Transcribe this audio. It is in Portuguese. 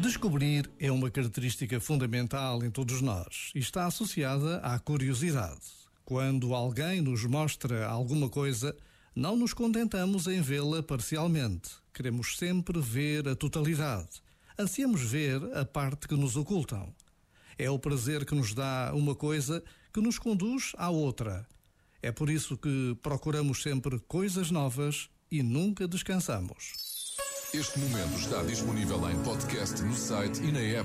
Descobrir é uma característica fundamental em todos nós e está associada à curiosidade. Quando alguém nos mostra alguma coisa, não nos contentamos em vê-la parcialmente. Queremos sempre ver a totalidade. Ansiamos ver a parte que nos ocultam. É o prazer que nos dá uma coisa que nos conduz à outra. É por isso que procuramos sempre coisas novas e nunca descansamos. Este momento está disponível em podcast no site e na app.